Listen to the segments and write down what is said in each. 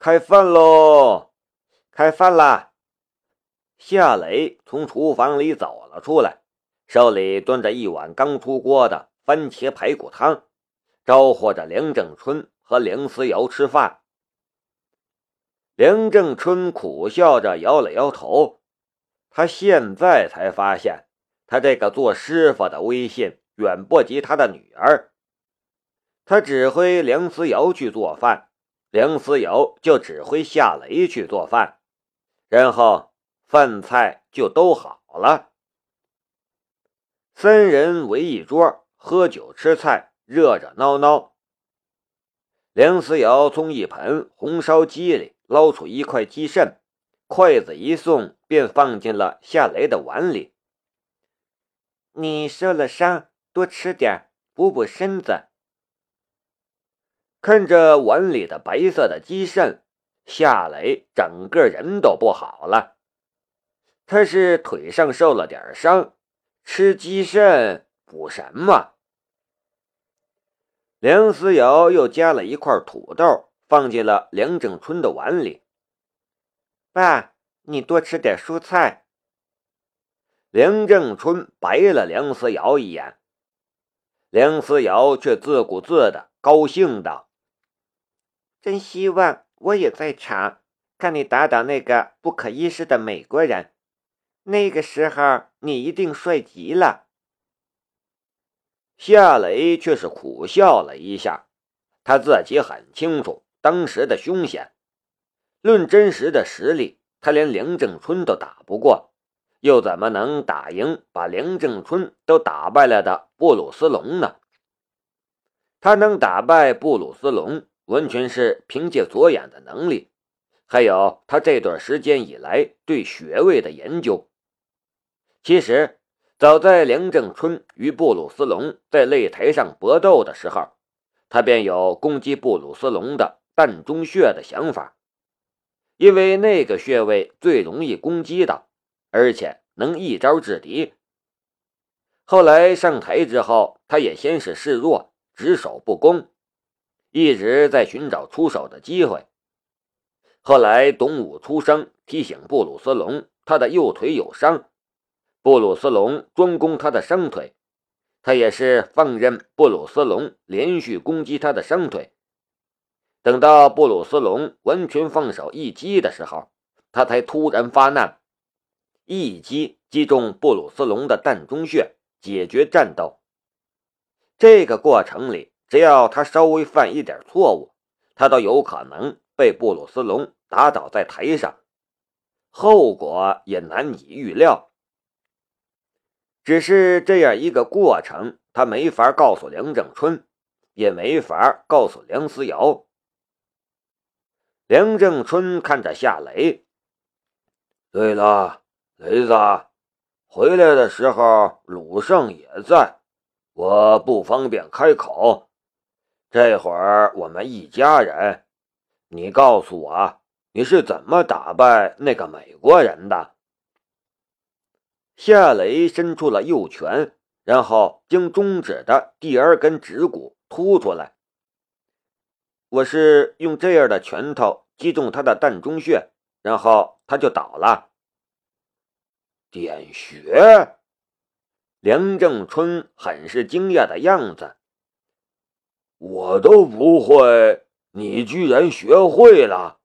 开饭喽！开饭啦！夏雷从厨房里走了出来，手里端着一碗刚出锅的番茄排骨汤，招呼着梁正春和梁思瑶吃饭。梁正春苦笑着摇了摇头，他现在才发现，他这个做师傅的威信远不及他的女儿。他指挥梁思瑶去做饭，梁思友就指挥夏雷去做饭，然后饭菜就都好了。三人围一桌喝酒吃菜，热热闹闹。梁思瑶从一盆红烧鸡里。捞出一块鸡肾，筷子一送，便放进了夏雷的碗里。你受了伤，多吃点，补补身子。看着碗里的白色的鸡肾，夏雷整个人都不好了。他是腿上受了点伤，吃鸡肾补什么？梁思瑶又夹了一块土豆。放进了梁正春的碗里。爸，你多吃点蔬菜。梁正春白了梁思瑶一眼，梁思瑶却自顾自的高兴道：“真希望我也在场，看你打倒那个不可一世的美国人。那个时候你一定帅极了。”夏雷却是苦笑了一下，他自己很清楚。当时的凶险，论真实的实力，他连梁正春都打不过，又怎么能打赢把梁正春都打败了的布鲁斯龙呢？他能打败布鲁斯龙，完全是凭借左眼的能力，还有他这段时间以来对穴位的研究。其实，早在梁正春与布鲁斯龙在擂台上搏斗的时候，他便有攻击布鲁斯龙的。膻中穴的想法，因为那个穴位最容易攻击的，而且能一招制敌。后来上台之后，他也先是示弱，只守不攻，一直在寻找出手的机会。后来董武出声提醒布鲁斯龙，他的右腿有伤，布鲁斯龙专攻他的伤腿，他也是放任布鲁斯龙连续攻击他的伤腿。等到布鲁斯龙完全放手一击的时候，他才突然发难，一击击中布鲁斯龙的膻中穴，解决战斗。这个过程里，只要他稍微犯一点错误，他都有可能被布鲁斯龙打倒在台上，后果也难以预料。只是这样一个过程，他没法告诉梁正春，也没法告诉梁思瑶。梁正春看着夏雷。对了，雷子，回来的时候鲁胜也在，我不方便开口。这会儿我们一家人，你告诉我你是怎么打败那个美国人的？夏雷伸出了右拳，然后将中指的第二根指骨突出来。我是用这样的拳头击中他的膻中穴，然后他就倒了。点穴，梁正春很是惊讶的样子。我都不会，你居然学会了。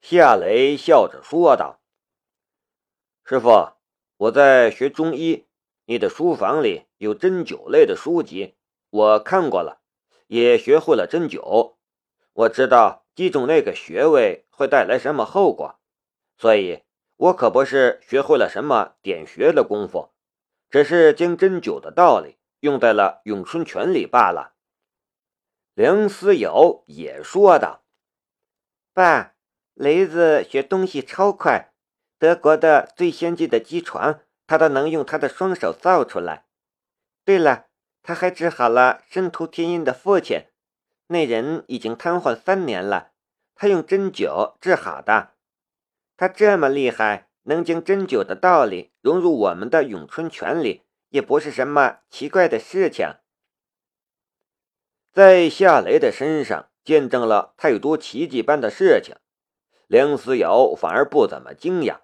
夏雷笑着说道：“师傅，我在学中医，你的书房里有针灸类的书籍，我看过了。”也学会了针灸，我知道击中那个穴位会带来什么后果，所以我可不是学会了什么点穴的功夫，只是将针灸的道理用在了咏春拳里罢了。梁思瑶也说道：“爸，雷子学东西超快，德国的最先进的机床，他都能用他的双手造出来。对了。”他还治好了申屠天音的父亲，那人已经瘫痪三年了。他用针灸治好的。他这么厉害，能将针灸的道理融入我们的咏春拳里，也不是什么奇怪的事情。在夏雷的身上见证了太多奇迹般的事情，梁思瑶反而不怎么惊讶，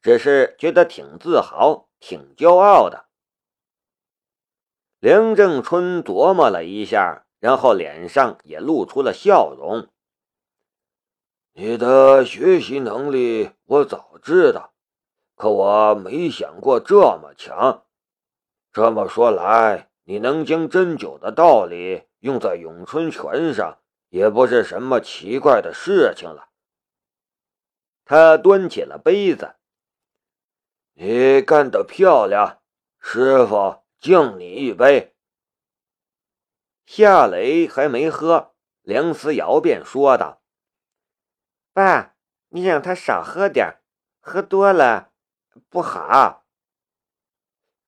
只是觉得挺自豪、挺骄傲的。梁正春琢磨了一下，然后脸上也露出了笑容。你的学习能力我早知道，可我没想过这么强。这么说来，你能将针灸的道理用在咏春拳上，也不是什么奇怪的事情了。他端起了杯子，你干得漂亮，师傅敬你一杯。夏雷还没喝，梁思瑶便说道。爸，你让他少喝点喝多了不好。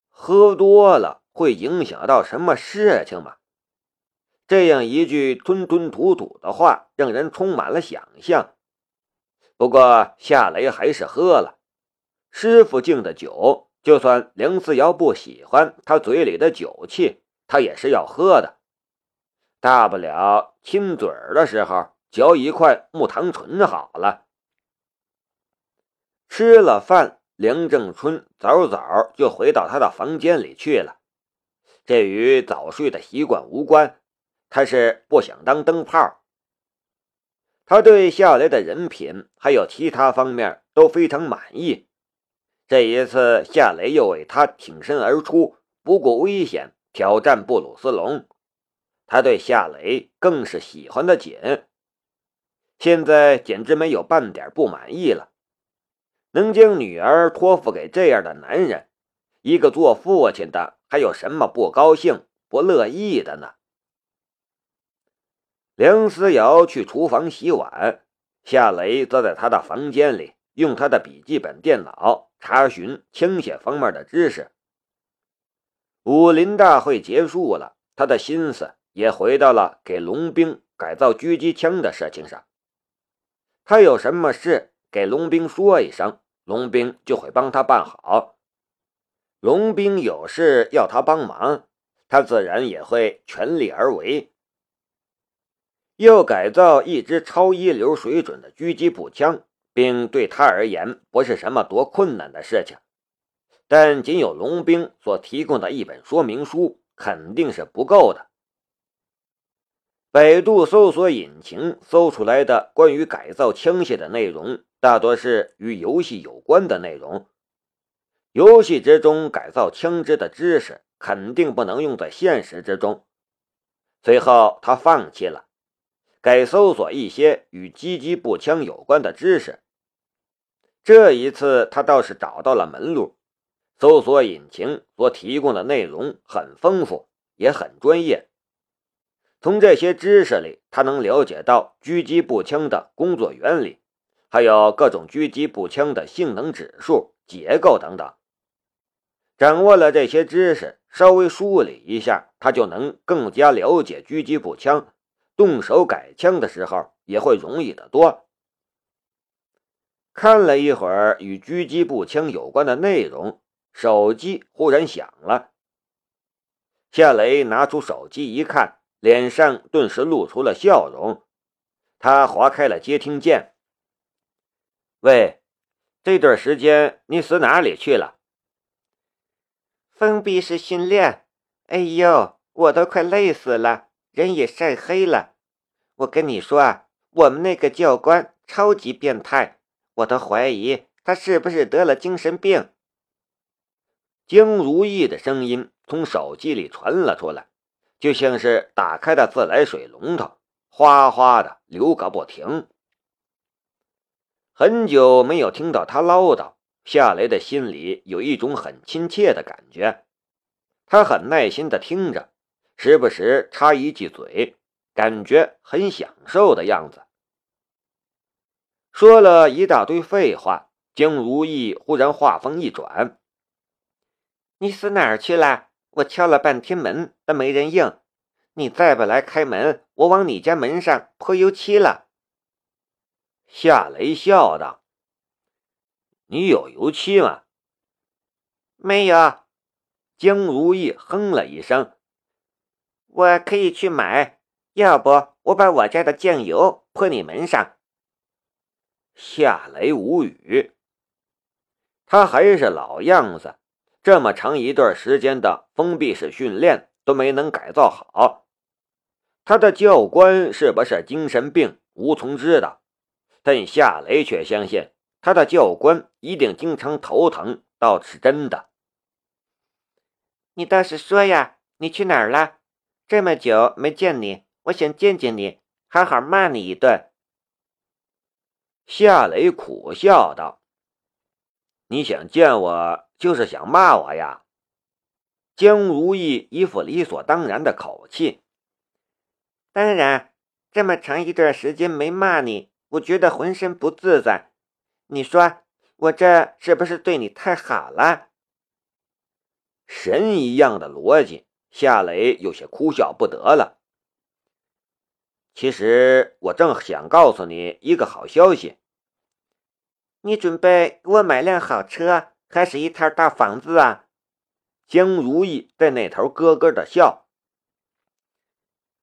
喝多了会影响到什么事情吗？这样一句吞吞吐吐的话，让人充满了想象。不过夏雷还是喝了。师傅敬的酒，就算梁思瑶不喜欢他嘴里的酒气，他也是要喝的。大不了亲嘴儿的时候。嚼一块木糖醇好了。吃了饭，梁正春早早就回到他的房间里去了。这与早睡的习惯无关，他是不想当灯泡。他对夏雷的人品还有其他方面都非常满意。这一次，夏雷又为他挺身而出，不顾危险挑战布鲁斯龙，他对夏雷更是喜欢的紧。现在简直没有半点不满意了，能将女儿托付给这样的男人，一个做父亲的还有什么不高兴、不乐意的呢？梁思瑶去厨房洗碗，夏雷则在他的房间里用他的笔记本电脑查询枪械方面的知识。武林大会结束了，他的心思也回到了给龙兵改造狙击枪的事情上。他有什么事给龙兵说一声，龙兵就会帮他办好。龙兵有事要他帮忙，他自然也会全力而为。要改造一支超一流水准的狙击步枪，并对他而言不是什么多困难的事情，但仅有龙兵所提供的一本说明书肯定是不够的。百度搜索引擎搜出来的关于改造枪械的内容，大多是与游戏有关的内容。游戏之中改造枪支的知识肯定不能用在现实之中。随后，他放弃了，给搜索一些与狙击步枪有关的知识。这一次，他倒是找到了门路。搜索引擎所提供的内容很丰富，也很专业。从这些知识里，他能了解到狙击步枪的工作原理，还有各种狙击步枪的性能指数、结构等等。掌握了这些知识，稍微梳理一下，他就能更加了解狙击步枪，动手改枪的时候也会容易得多。看了一会儿与狙击步枪有关的内容，手机忽然响了。夏雷拿出手机一看。脸上顿时露出了笑容，他划开了接听键。喂，这段时间你死哪里去了？封闭式训练。哎呦，我都快累死了，人也晒黑了。我跟你说啊，我们那个教官超级变态，我都怀疑他是不是得了精神病。江如意的声音从手机里传了出来。就像是打开的自来水龙头，哗哗的流个不停。很久没有听到他唠叨，夏雷的心里有一种很亲切的感觉。他很耐心的听着，时不时插一句嘴，感觉很享受的样子。说了一大堆废话，江如意忽然话锋一转：“你死哪儿去了？”我敲了半天门都没人应，你再不来开门，我往你家门上泼油漆了。夏雷笑道：“你有油漆吗？”“没有。”江如意哼了一声，“我可以去买，要不我把我家的酱油泼你门上。夏雷无语，他还是老样子，这么长一段时间的封闭式训练都没能改造好。他的教官是不是精神病，无从知道，但夏雷却相信他的教官一定经常头疼，倒是真的。你倒是说呀，你去哪儿了？这么久没见你，我想见见你，好好骂你一顿。夏雷苦笑道：“你想见我，就是想骂我呀？”江如意一副理所当然的口气：“当然，这么长一段时间没骂你，我觉得浑身不自在。你说我这是不是对你太好了？”神一样的逻辑，夏雷有些哭笑不得了。其实我正想告诉你一个好消息。你准备给我买辆好车，还是一套大房子啊？江如意在那头咯咯的笑。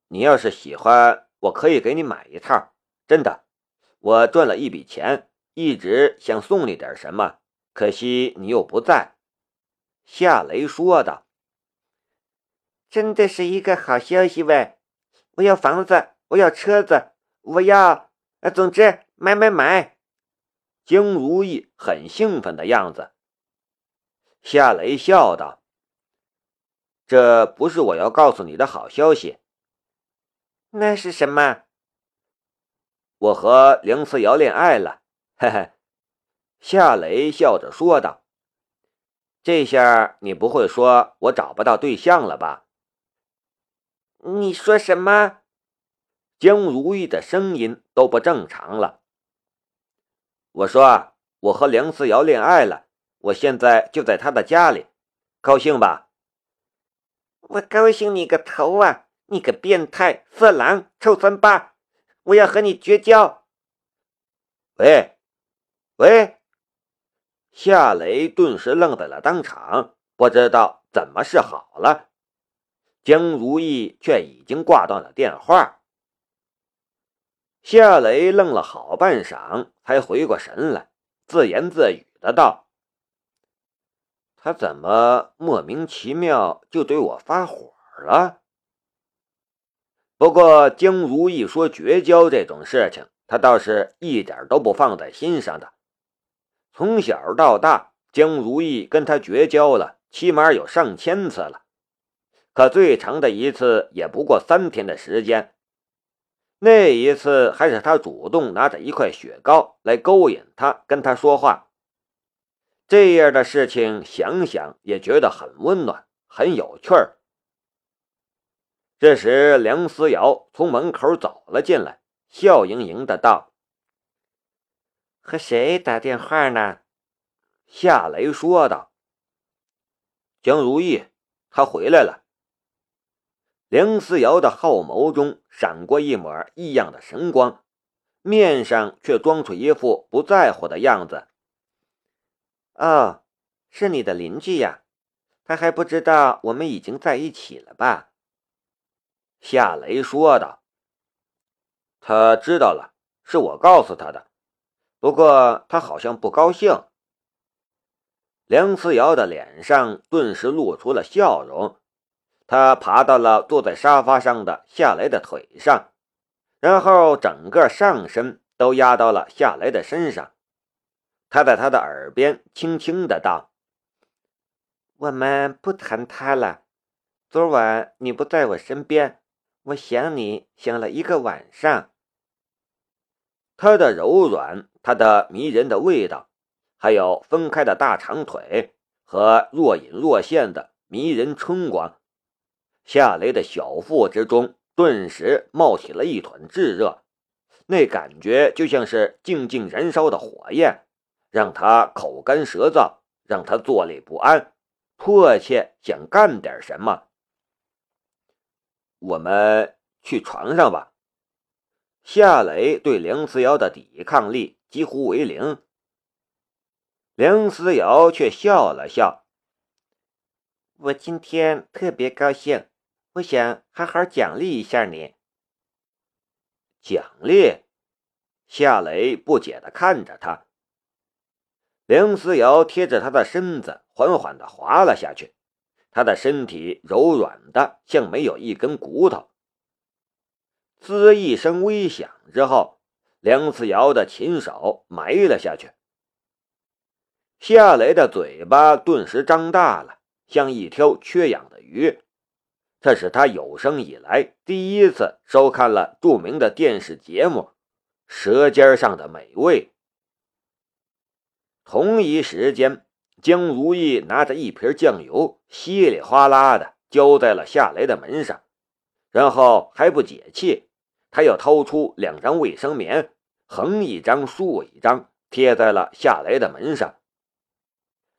你要是喜欢，我可以给你买一套。真的，我赚了一笔钱，一直想送你点什么，可惜你又不在。夏雷说道：“真的是一个好消息喂！我要房子。”我要车子，我要……呃总之，买买买！江如意很兴奋的样子。夏雷笑道：“这不是我要告诉你的好消息。”那是什么？我和梁思瑶恋爱了。嘿嘿，夏雷笑着说道：“这下你不会说我找不到对象了吧？”你说什么？江如意的声音都不正常了。我说：“我和梁思瑶恋爱了，我现在就在她的家里，高兴吧？”我高兴你个头啊！你个变态、色狼、臭三八！我要和你绝交！喂，喂！夏雷顿时愣在了当场，不知道怎么是好了。江如意却已经挂断了电话。夏雷愣了好半晌，才回过神来，自言自语的道：“他怎么莫名其妙就对我发火了？”不过江如意说绝交这种事情，他倒是一点都不放在心上的。从小到大，江如意跟他绝交了，起码有上千次了，可最长的一次也不过三天的时间。那一次还是他主动拿着一块雪糕来勾引他，跟他说话。这样的事情想想也觉得很温暖，很有趣儿。这时，梁思瑶从门口走了进来，笑盈盈的道：“和谁打电话呢？”夏雷说道：“江如意，她回来了。”梁思瑶的后眸中闪过一抹异样的神光，面上却装出一副不在乎的样子。哦，是你的邻居呀，他还不知道我们已经在一起了吧？夏雷说道。他知道了，是我告诉他的，不过他好像不高兴。梁思瑶的脸上顿时露出了笑容。他爬到了坐在沙发上的夏雷的腿上，然后整个上身都压到了夏雷的身上。他在他的耳边轻轻的道：“我们不谈他了。昨晚你不在我身边，我想你想了一个晚上。”他的柔软，他的迷人的味道，还有分开的大长腿和若隐若现的迷人春光。夏雷的小腹之中顿时冒起了一团炙热，那感觉就像是静静燃烧的火焰，让他口干舌燥，让他坐立不安，迫切想干点什么。我们去床上吧。夏雷对梁思瑶的抵抗力几乎为零，梁思瑶却笑了笑：“我今天特别高兴。”我想好好奖励一下你。奖励？夏雷不解的看着他。梁思瑶贴着他的身子，缓缓的滑了下去。他的身体柔软的像没有一根骨头。滋一声微响之后，梁思瑶的琴手埋了下去。夏雷的嘴巴顿时张大了，像一条缺氧的鱼。这是他有生以来第一次收看了著名的电视节目《舌尖上的美味》。同一时间，江如意拿着一瓶酱油，稀里哗啦的浇在了夏雷的门上，然后还不解气，他又掏出两张卫生棉，横一张竖一张贴在了夏雷的门上。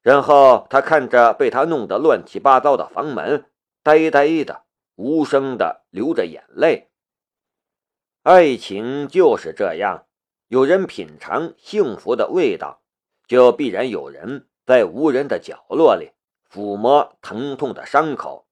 然后他看着被他弄得乱七八糟的房门，呆呆的、无声的流着眼泪。爱情就是这样，有人品尝幸福的味道。就必然有人在无人的角落里抚摸疼痛的伤口。